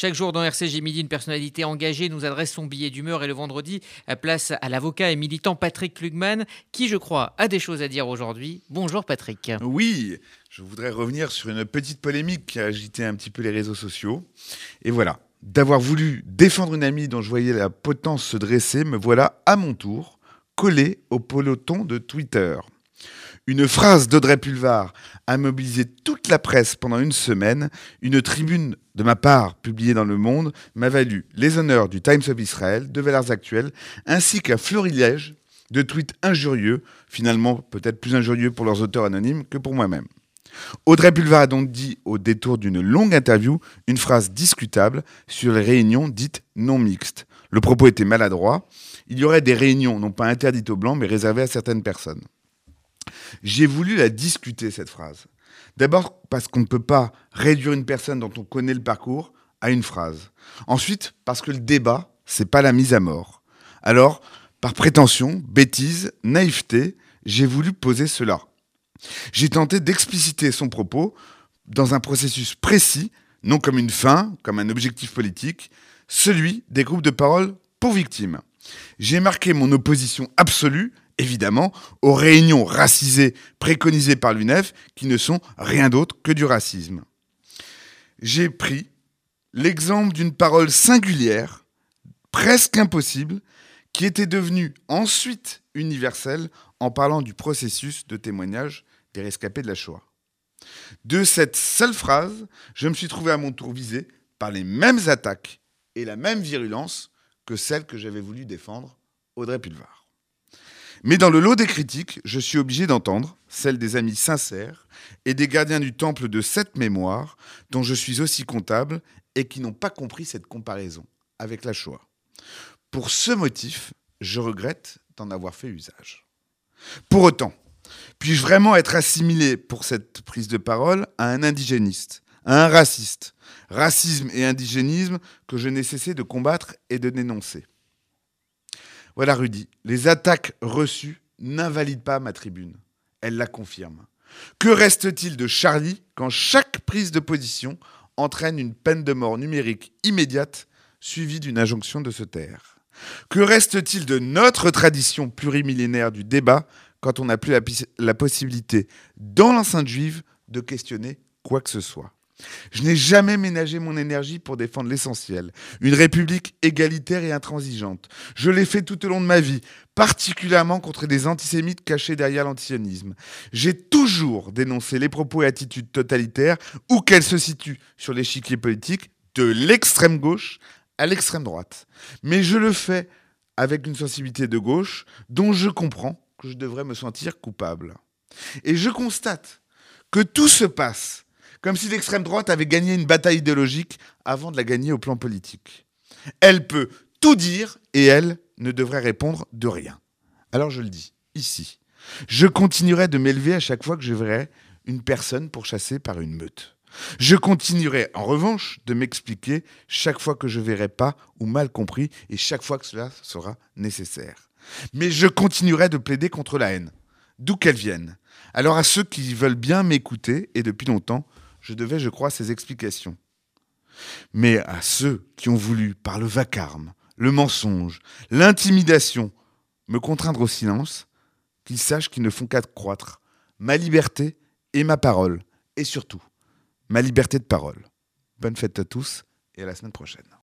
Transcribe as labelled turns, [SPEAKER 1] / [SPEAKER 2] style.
[SPEAKER 1] Chaque jour dans RCG Midi, une personnalité engagée nous adresse son billet d'humeur et le vendredi, place à l'avocat et militant Patrick Klugman, qui, je crois, a des choses à dire aujourd'hui. Bonjour Patrick.
[SPEAKER 2] Oui, je voudrais revenir sur une petite polémique qui a agité un petit peu les réseaux sociaux. Et voilà, d'avoir voulu défendre une amie dont je voyais la potence se dresser, me voilà à mon tour collé au peloton de Twitter. Une phrase d'Audrey Pulvar a mobilisé toute la presse pendant une semaine. Une tribune de ma part publiée dans Le Monde m'a valu les honneurs du Times of Israel, de Valeurs Actuelles, ainsi qu'un florilège de tweets injurieux, finalement peut-être plus injurieux pour leurs auteurs anonymes que pour moi-même. Audrey Pulvar a donc dit au détour d'une longue interview une phrase discutable sur les réunions dites non mixtes. Le propos était maladroit. Il y aurait des réunions non pas interdites aux blancs mais réservées à certaines personnes. J'ai voulu la discuter, cette phrase. D'abord parce qu'on ne peut pas réduire une personne dont on connaît le parcours à une phrase. Ensuite, parce que le débat, c'est pas la mise à mort. Alors, par prétention, bêtise, naïveté, j'ai voulu poser cela. J'ai tenté d'expliciter son propos dans un processus précis, non comme une fin, comme un objectif politique, celui des groupes de parole pour victimes. J'ai marqué mon opposition absolue évidemment, aux réunions racisées préconisées par l'UNEF, qui ne sont rien d'autre que du racisme. J'ai pris l'exemple d'une parole singulière, presque impossible, qui était devenue ensuite universelle en parlant du processus de témoignage des rescapés de la Shoah. De cette seule phrase, je me suis trouvé à mon tour visé par les mêmes attaques et la même virulence que celle que j'avais voulu défendre Audrey Pulvar. Mais dans le lot des critiques, je suis obligé d'entendre celles des amis sincères et des gardiens du temple de cette mémoire, dont je suis aussi comptable, et qui n'ont pas compris cette comparaison avec la Shoah. Pour ce motif, je regrette d'en avoir fait usage. Pour autant, puis-je vraiment être assimilé pour cette prise de parole à un indigéniste, à un raciste, racisme et indigénisme que je n'ai cessé de combattre et de dénoncer voilà Rudy, les attaques reçues n'invalident pas ma tribune. Elles la confirment. Que reste-t-il de Charlie quand chaque prise de position entraîne une peine de mort numérique immédiate suivie d'une injonction de se taire? Que reste-t-il de notre tradition plurimillénaire du débat quand on n'a plus la, la possibilité, dans l'enceinte juive, de questionner quoi que ce soit? Je n'ai jamais ménagé mon énergie pour défendre l'essentiel, une république égalitaire et intransigeante. Je l'ai fait tout au long de ma vie, particulièrement contre des antisémites cachés derrière l'antisionisme. J'ai toujours dénoncé les propos et attitudes totalitaires, où qu'elles se situent sur l'échiquier politique, de l'extrême gauche à l'extrême droite. Mais je le fais avec une sensibilité de gauche dont je comprends que je devrais me sentir coupable. Et je constate que tout se passe comme si l'extrême droite avait gagné une bataille idéologique avant de la gagner au plan politique. Elle peut tout dire et elle ne devrait répondre de rien. Alors je le dis, ici, je continuerai de m'élever à chaque fois que je verrai une personne pourchassée par une meute. Je continuerai en revanche de m'expliquer chaque fois que je verrai pas ou mal compris et chaque fois que cela sera nécessaire. Mais je continuerai de plaider contre la haine, d'où qu'elle vienne. Alors à ceux qui veulent bien m'écouter, et depuis longtemps, je devais, je crois, ces explications. Mais à ceux qui ont voulu, par le vacarme, le mensonge, l'intimidation, me contraindre au silence, qu'ils sachent qu'ils ne font qu'accroître ma liberté et ma parole, et surtout ma liberté de parole. Bonne fête à tous et à la semaine prochaine.